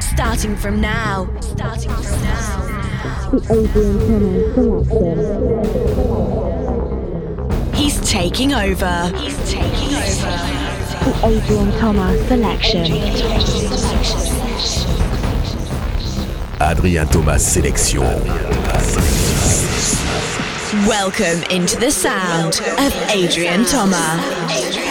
Starting from now. Starting from now. The Adrian Thomas selection. He's taking over. He's taking over. The Adrian Thomas selection. Adrien Thomas sélection. Welcome into the sound of Adrian Thomas.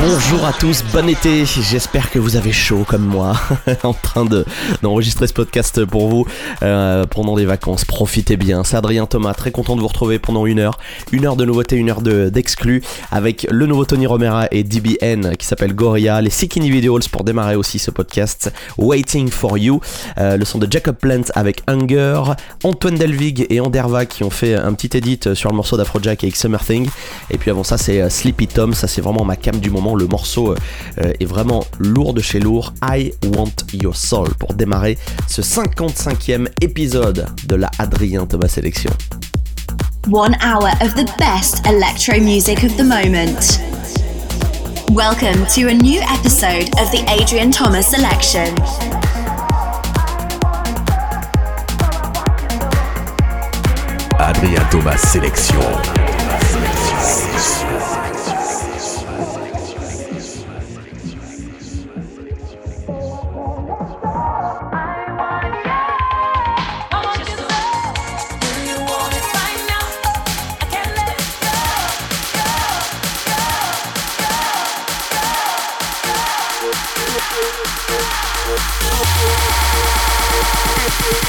Bonjour à tous, bon été, j'espère que vous avez chaud comme moi. En train de, d'enregistrer ce podcast pour vous euh, pendant des vacances, profitez bien, c'est Adrien Thomas, très content de vous retrouver pendant une heure, une heure de nouveautés, une heure de, d'exclus. Avec le nouveau Tony Romera et DBN qui s'appelle Goria, les Sick Individuals pour démarrer aussi ce podcast, Waiting for You, euh, le son de Jacob Plant avec Hunger, Antoine Delvig et Anderva qui ont fait un petit edit sur le morceau d'Afrojack avec Summer Thing, et puis avant ça c'est euh, Sleepy Tom, ça c'est vraiment ma cam du moment, le morceau euh, est vraiment lourd de chez lourd, I Want Your Soul pour démarrer ce 55e épisode de la Adrien Thomas Sélection. One hour of the best electro music of the moment. Welcome to a new episode of the Adrian Thomas Selection. Adrien Thomas sélection. Yeah.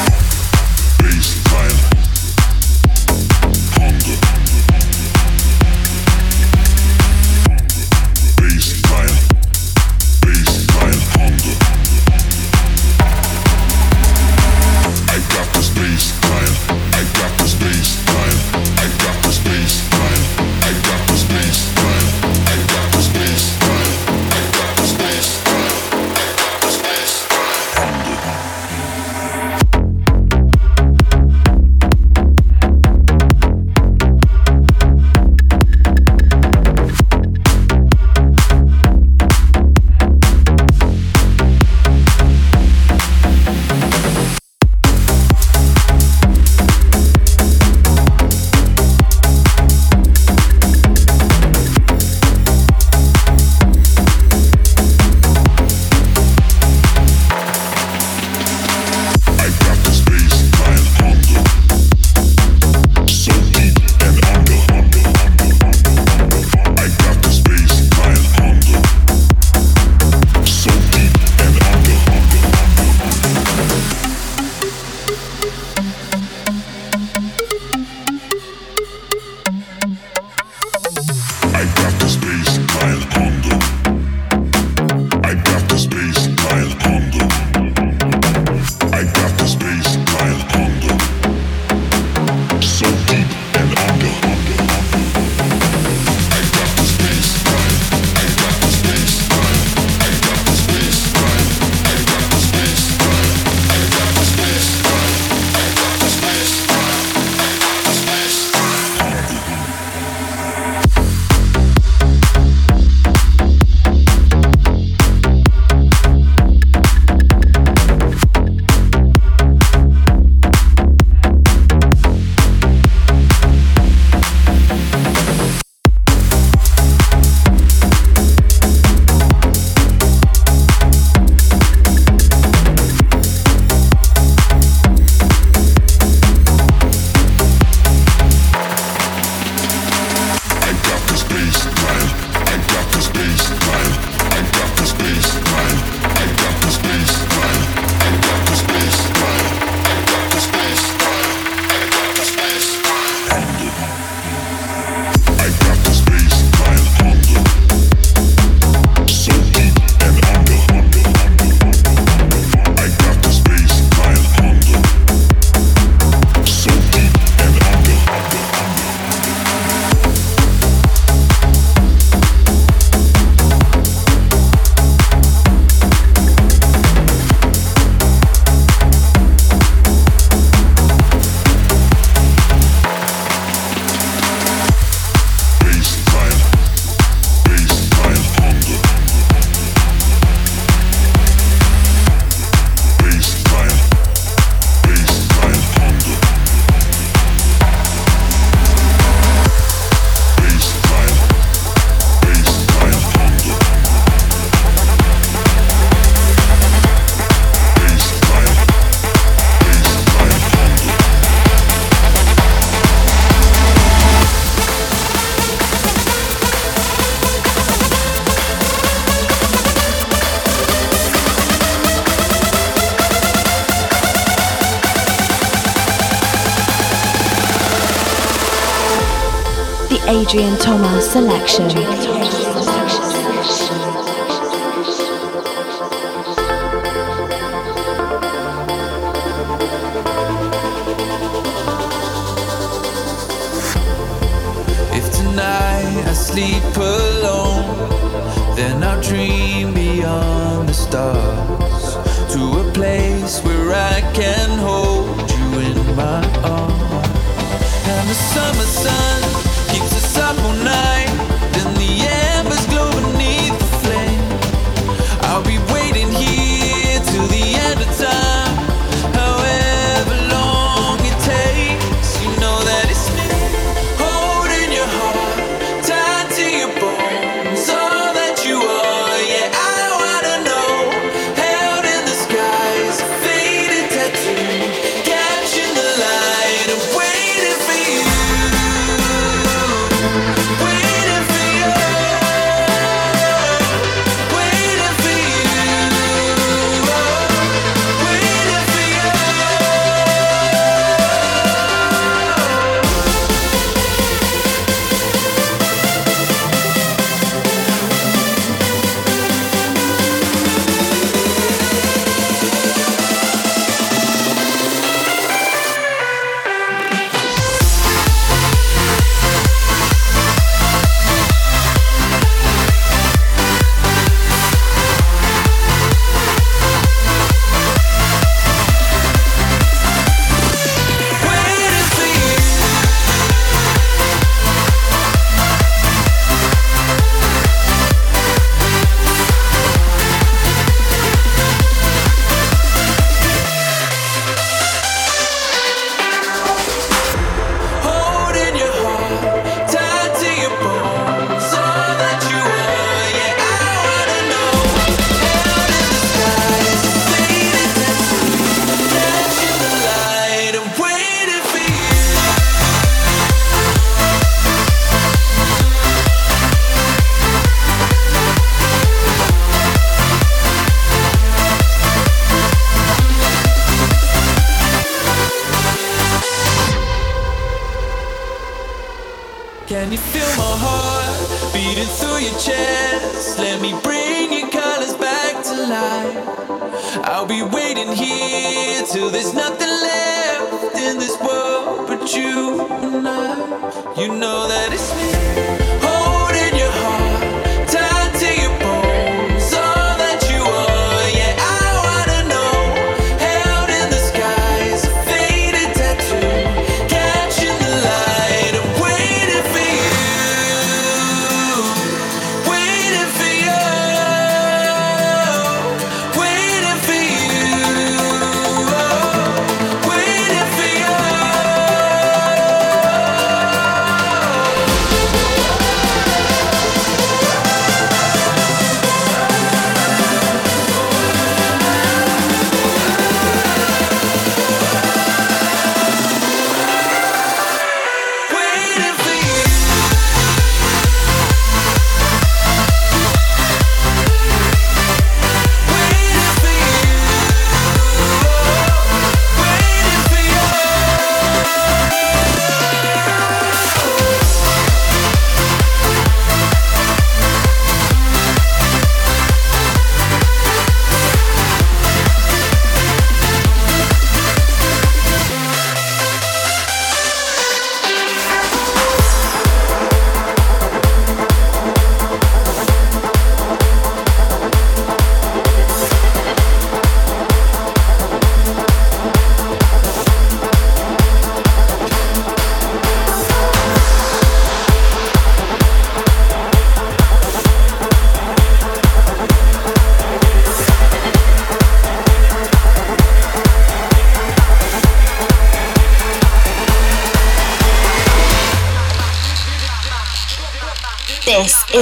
Adrian Thomas selection. If tonight I sleep alone, then I'll dream beyond the stars to a place where I can hold you in my arms. And the summer sun up all night.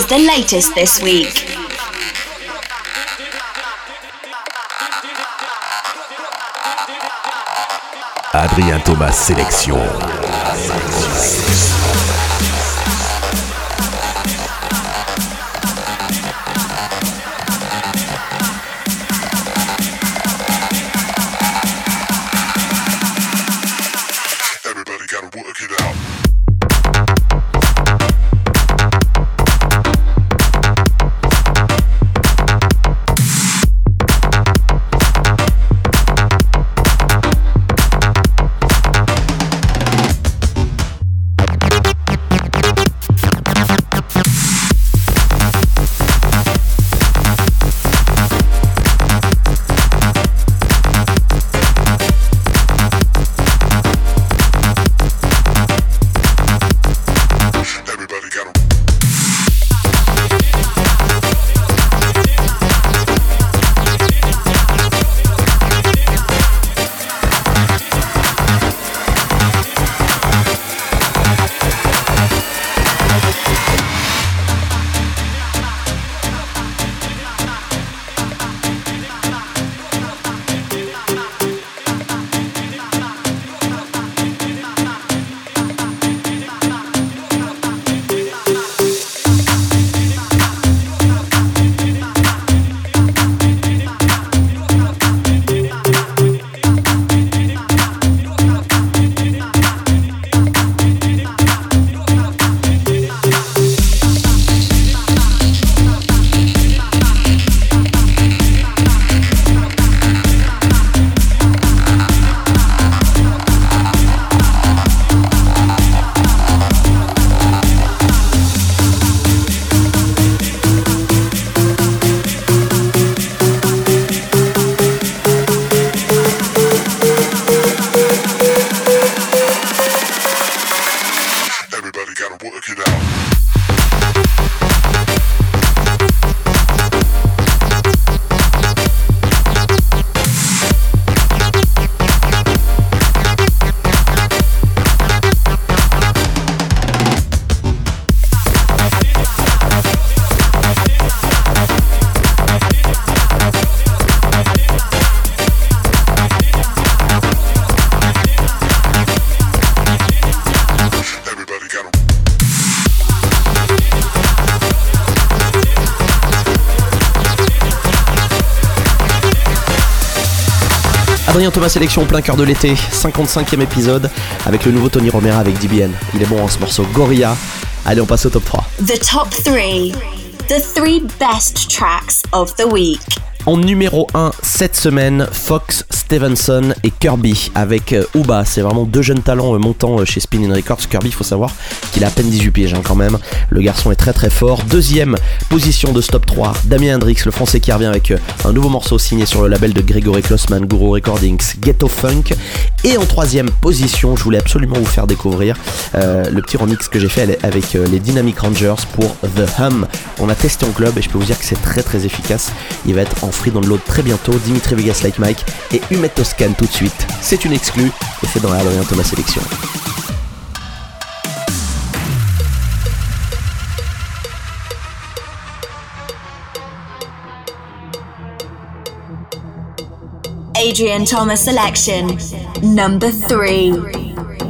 the latest this week. Adrien Thomas Sélection. Adrien Thomas Sélection en plein cœur de l'été, 55e épisode, avec le nouveau Tony Romera avec DBN. Il est bon en ce morceau Gorilla. Allez, on passe au top 3. The top 3. The three best tracks of the week. En numéro 1 cette semaine, Fox, Stevenson et Kirby avec euh, Uba. C'est vraiment deux jeunes talents euh, montants euh, chez Spinning Records. Kirby, il faut savoir qu'il a à peine 18 pieds hein, quand même. Le garçon est très très fort. Deuxième position de Stop 3, Damien Hendrix, le français qui revient avec un nouveau morceau signé sur le label de Gregory Klossman, Guru Recordings, Ghetto Funk. Et en troisième position, je voulais absolument vous faire découvrir le petit remix que j'ai fait avec les Dynamic Rangers pour The Hum. On a testé en club et je peux vous dire que c'est très très efficace. Il va être en free download très bientôt. Dimitri Vegas Like Mike et Humet Toscan tout de suite. C'est une exclue et c'est dans la Thomas Sélection. Adrian Thomas Selection, number 3.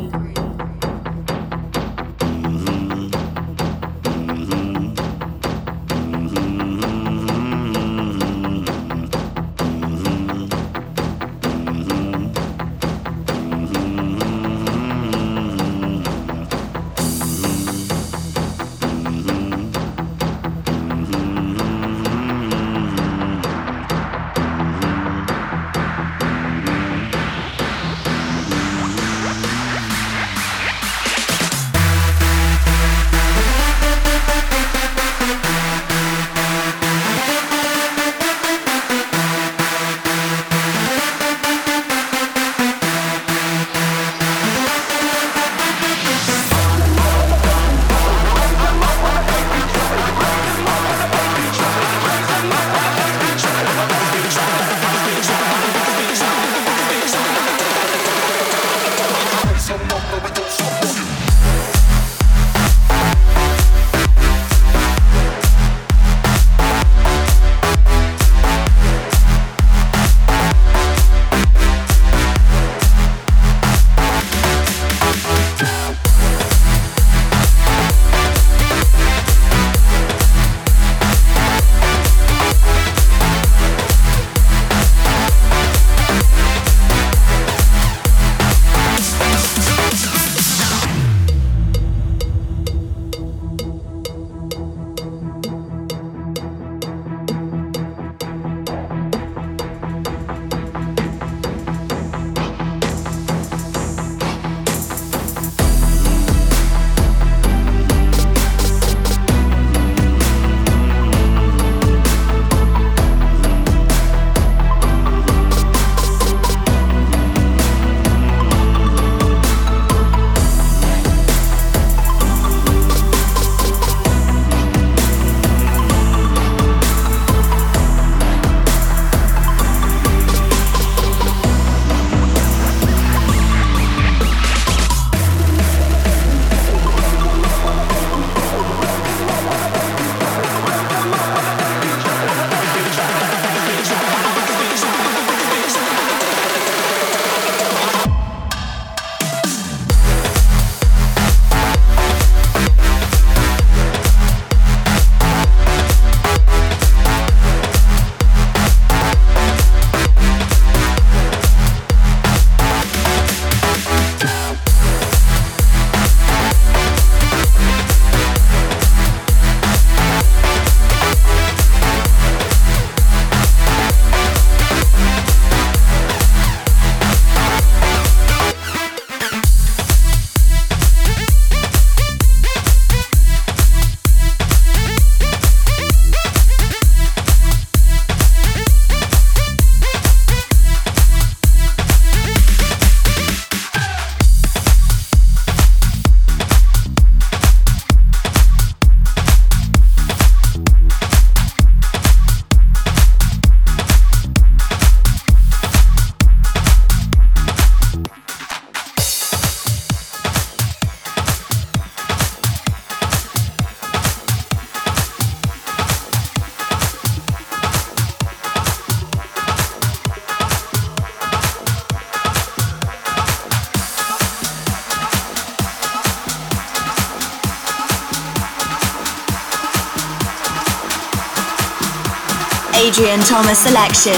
Adrian Thomas selection.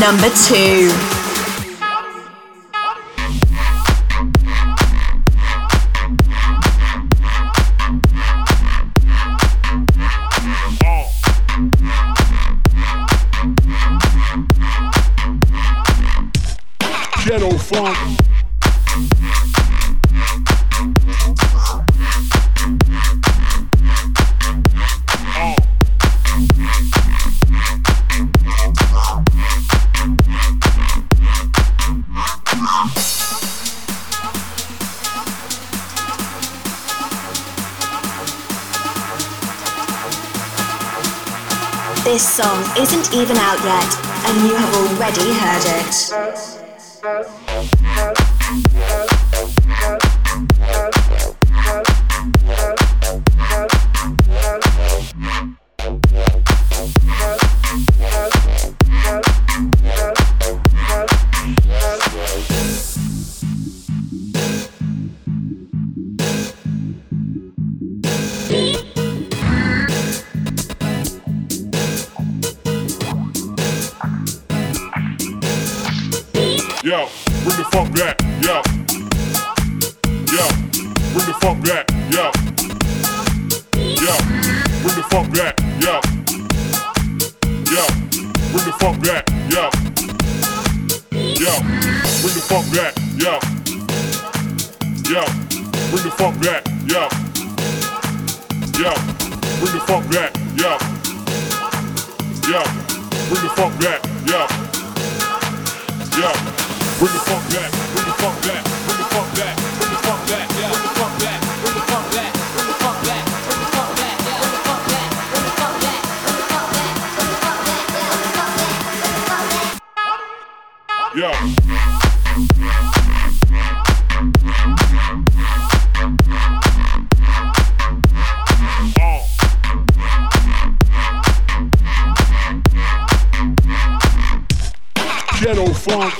Number two. Ghetto funk. Even out yet, and you have already heard it. Bring the fuck back, yeah. Yeah. Bring the fuck back, yeah. Yeah. Bring the fuck back, yeah. Yeah. Bring the fuck back, yeah. Yeah. Bring the fuck back, yeah. Yeah. Bring the funk back, yeah. Yeah. Bring the funk back, yeah. Yeah. Bring the fuck back, bring the fuck back, bring the fuck back. Oh. funk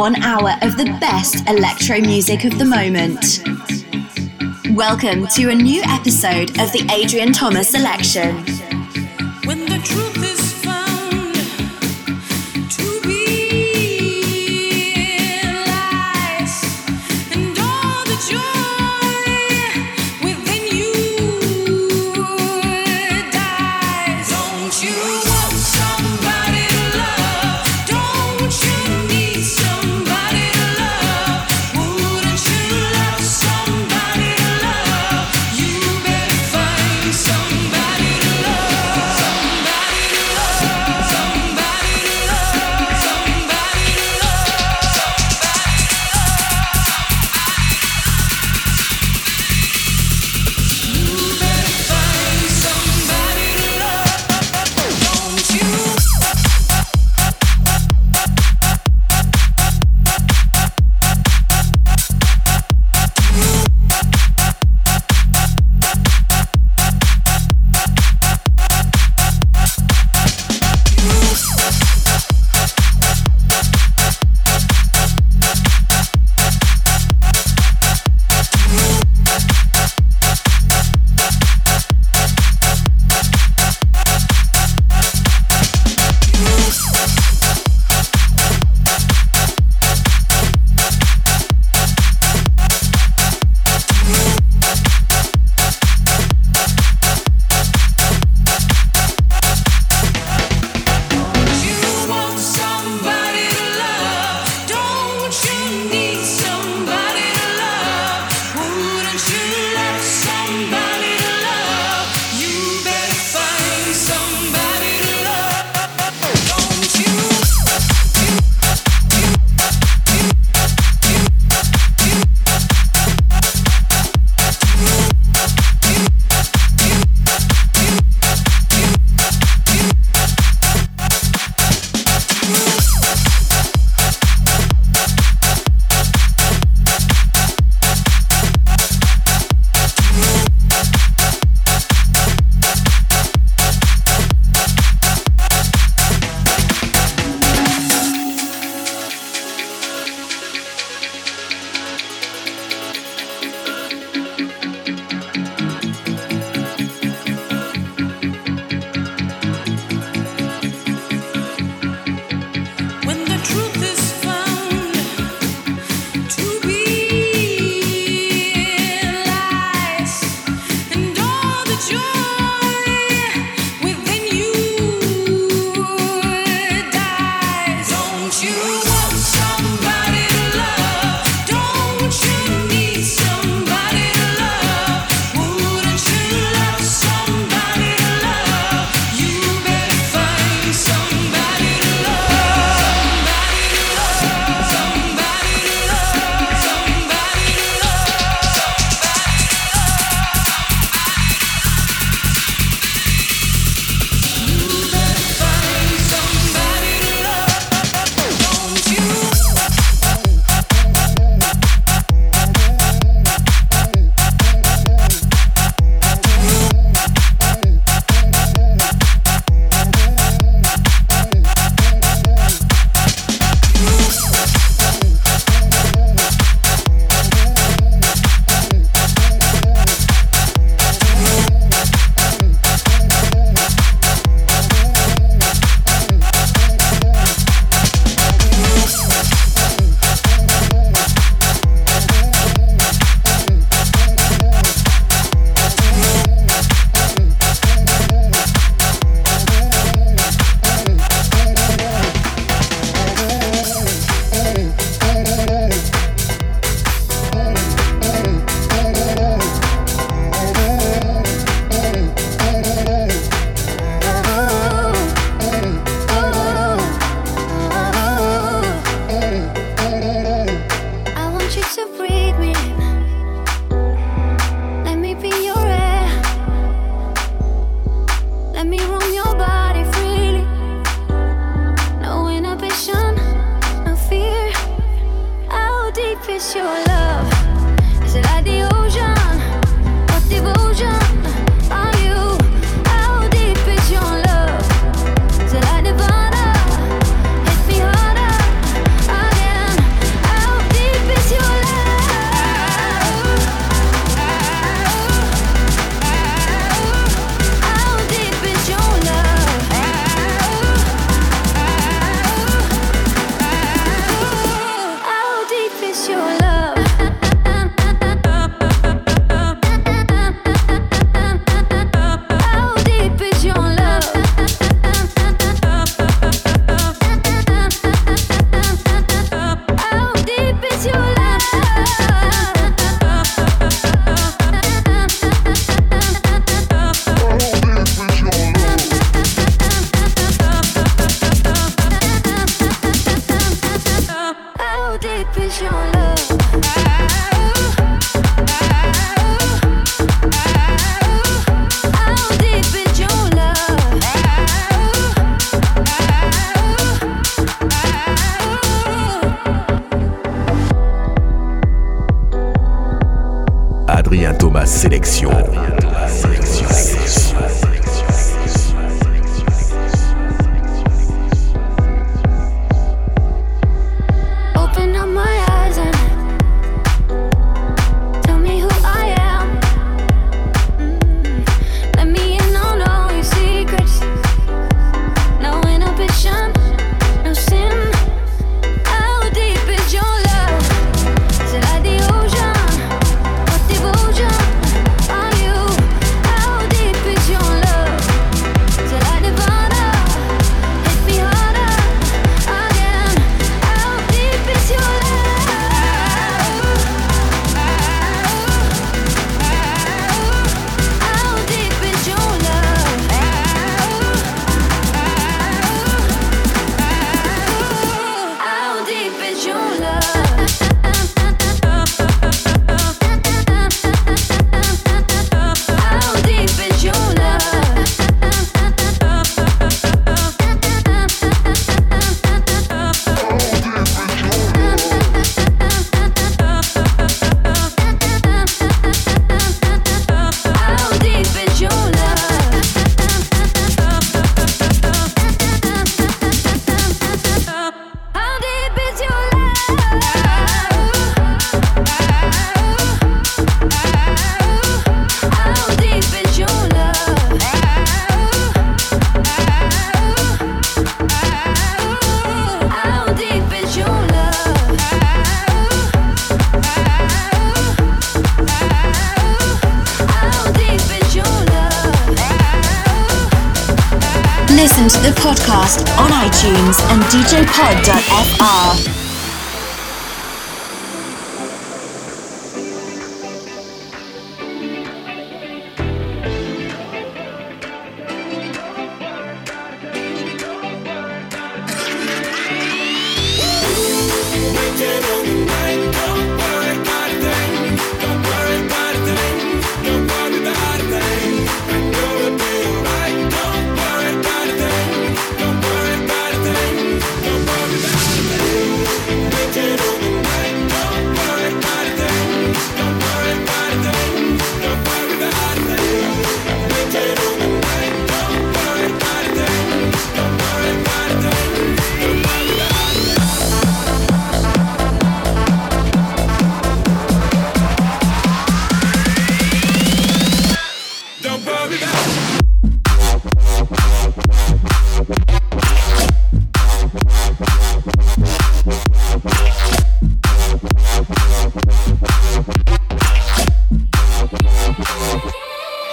one hour of the best electro music of the moment. Welcome to a new episode of the Adrian Thomas Selection.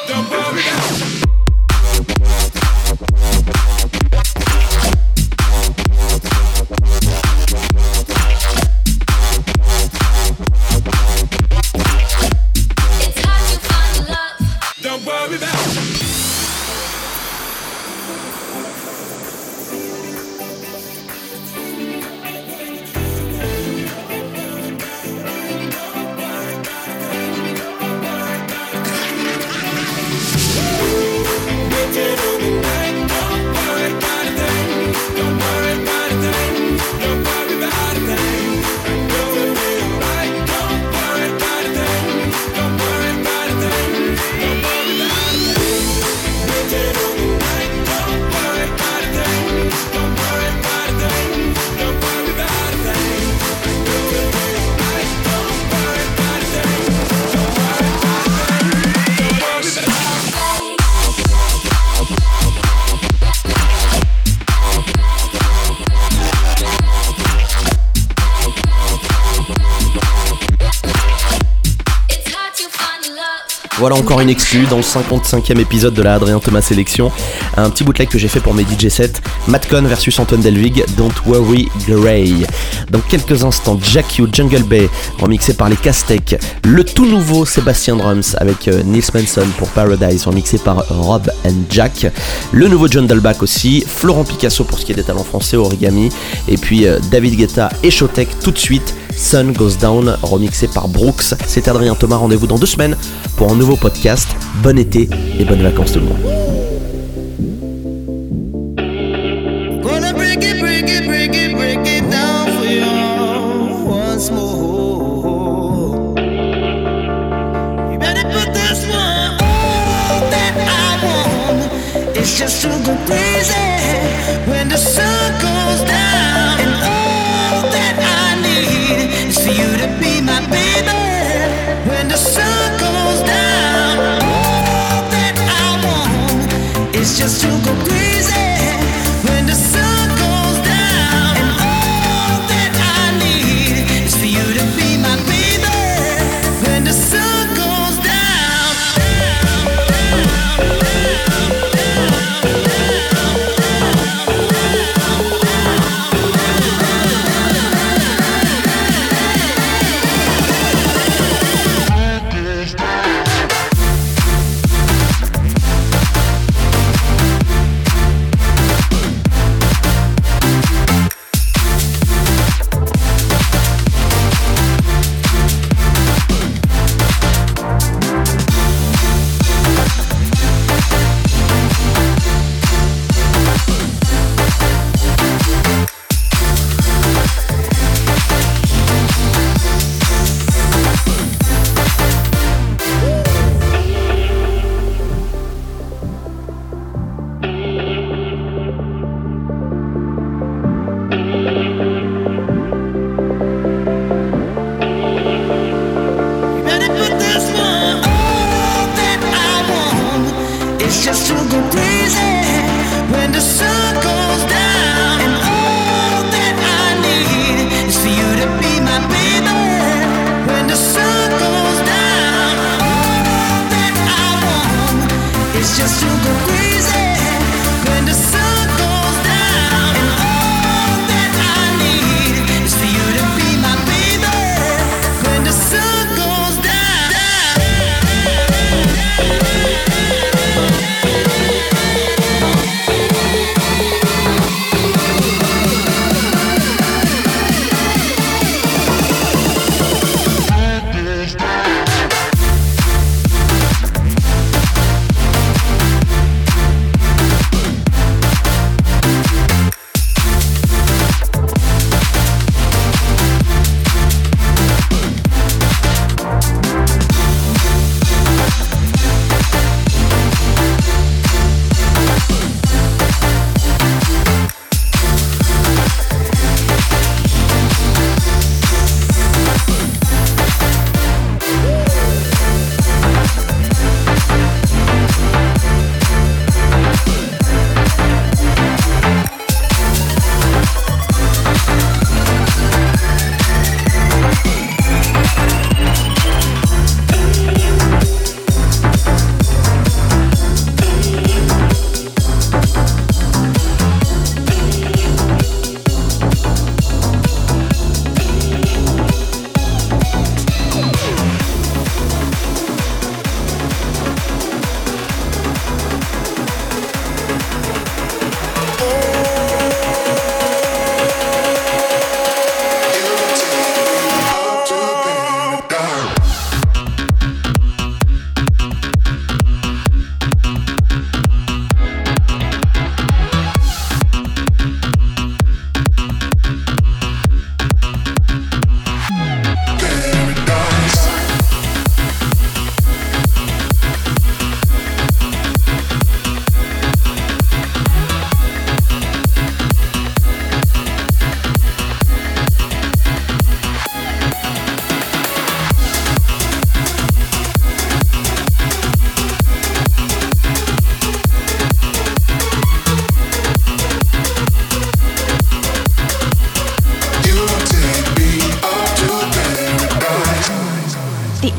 the bomb. Voilà encore une exclue dans le 55e épisode de la Adrien Thomas Sélection. Un petit bootleg que j'ai fait pour mes DJ sets. Matcon versus Antoine Delvig, Don't Worry Gray. Dans quelques instants, Jack You Jungle Bay, remixé par les Castec. Le tout nouveau Sébastien Drums avec euh, Nils Manson pour Paradise, remixé par Rob and Jack. Le nouveau John Dalbach aussi. Florent Picasso pour ce qui est des talents français, Origami. Et puis euh, David Guetta et Showtek tout de suite. Sun Goes Down, remixé par Brooks. C'est Adrien Thomas, rendez-vous dans deux semaines pour un nouveau podcast. Bon été et bonnes vacances tout le monde.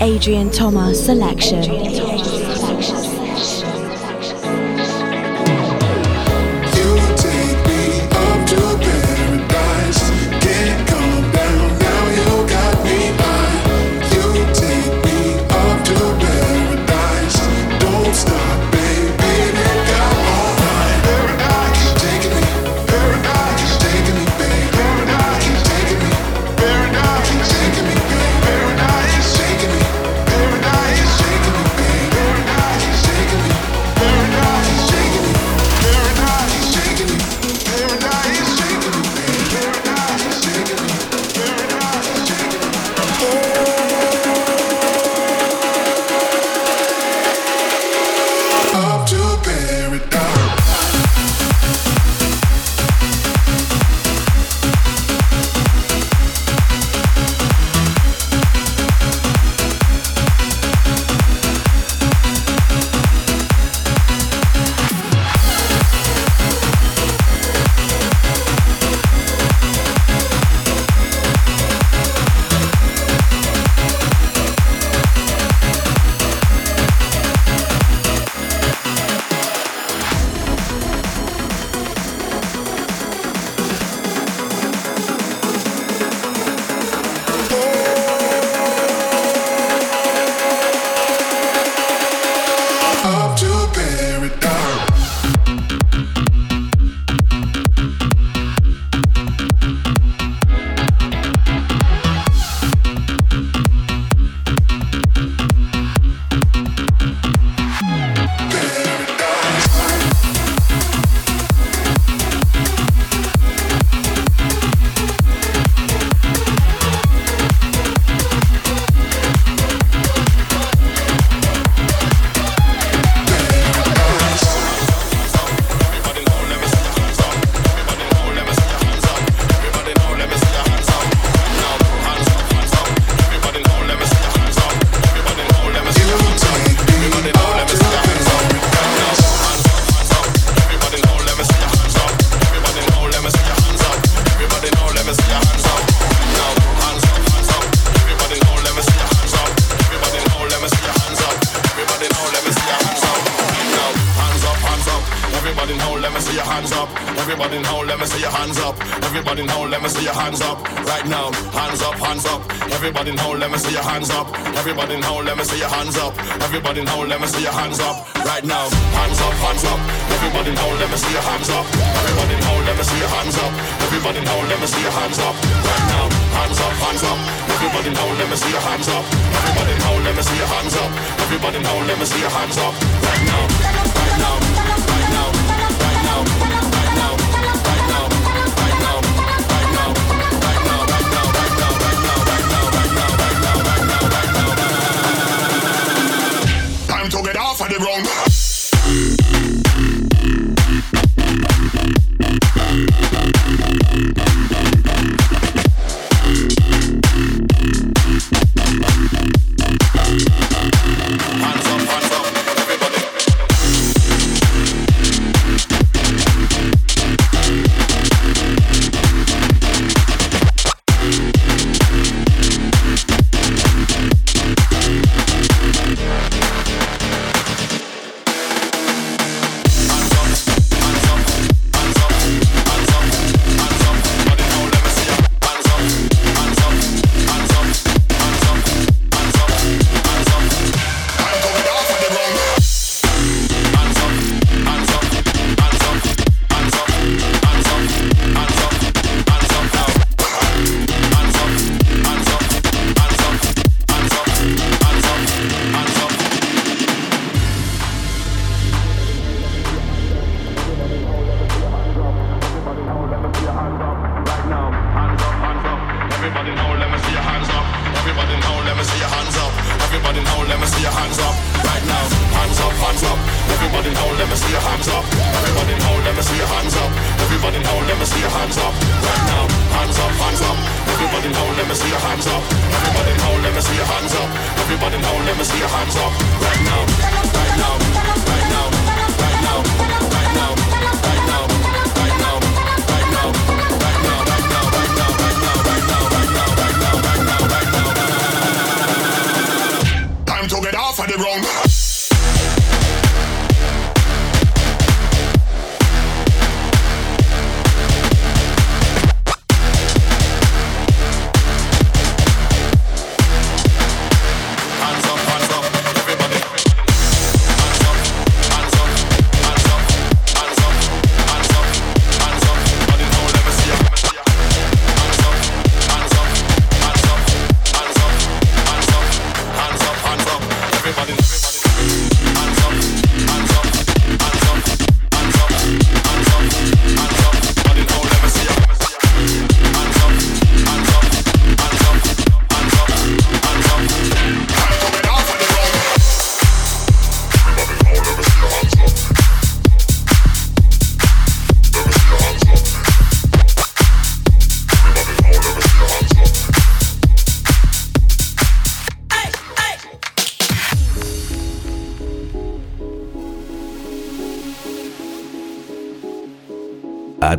Adrian Thomas Selection. Paradise,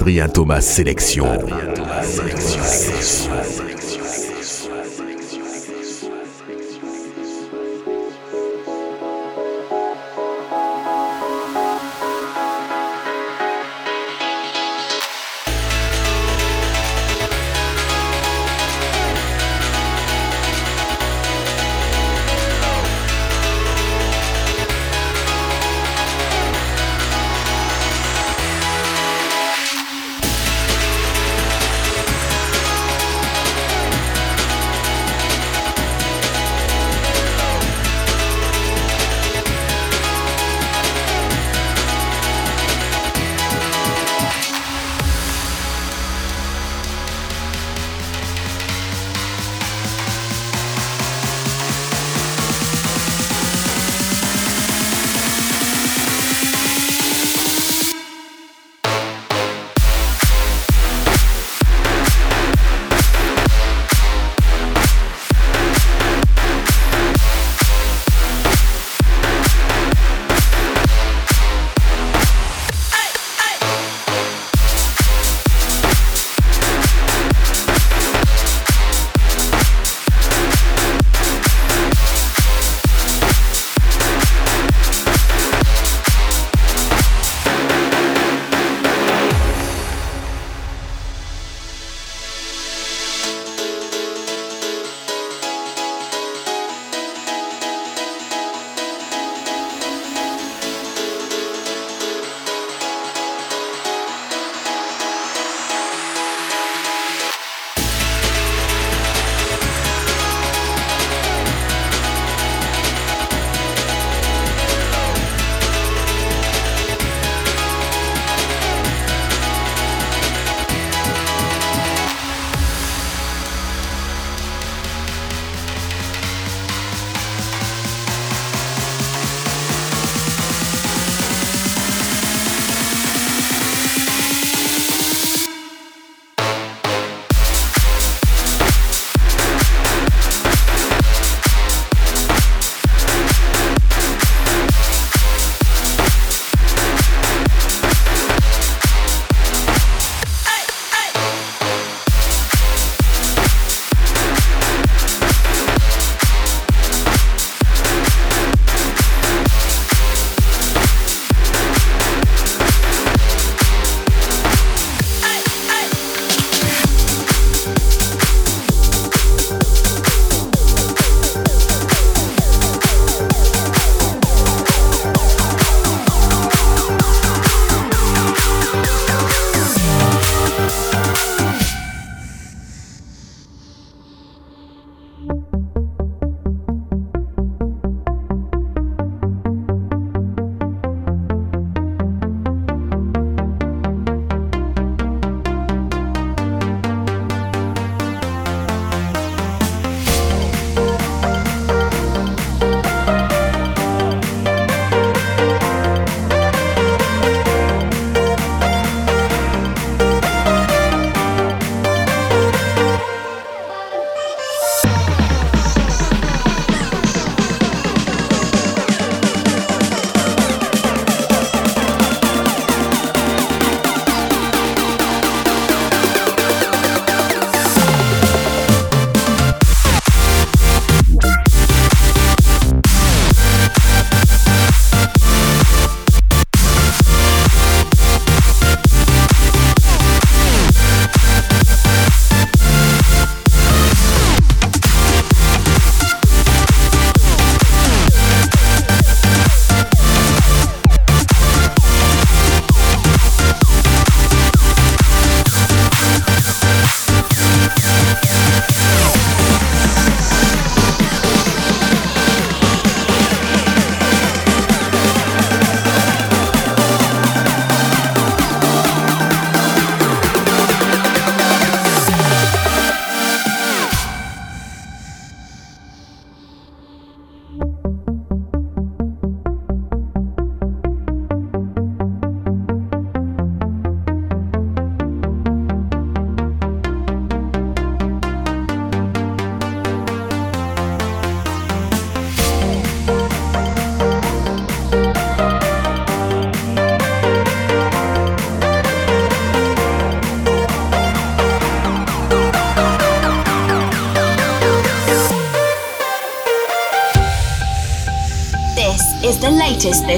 Adrien Thomas Sélection.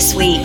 This week.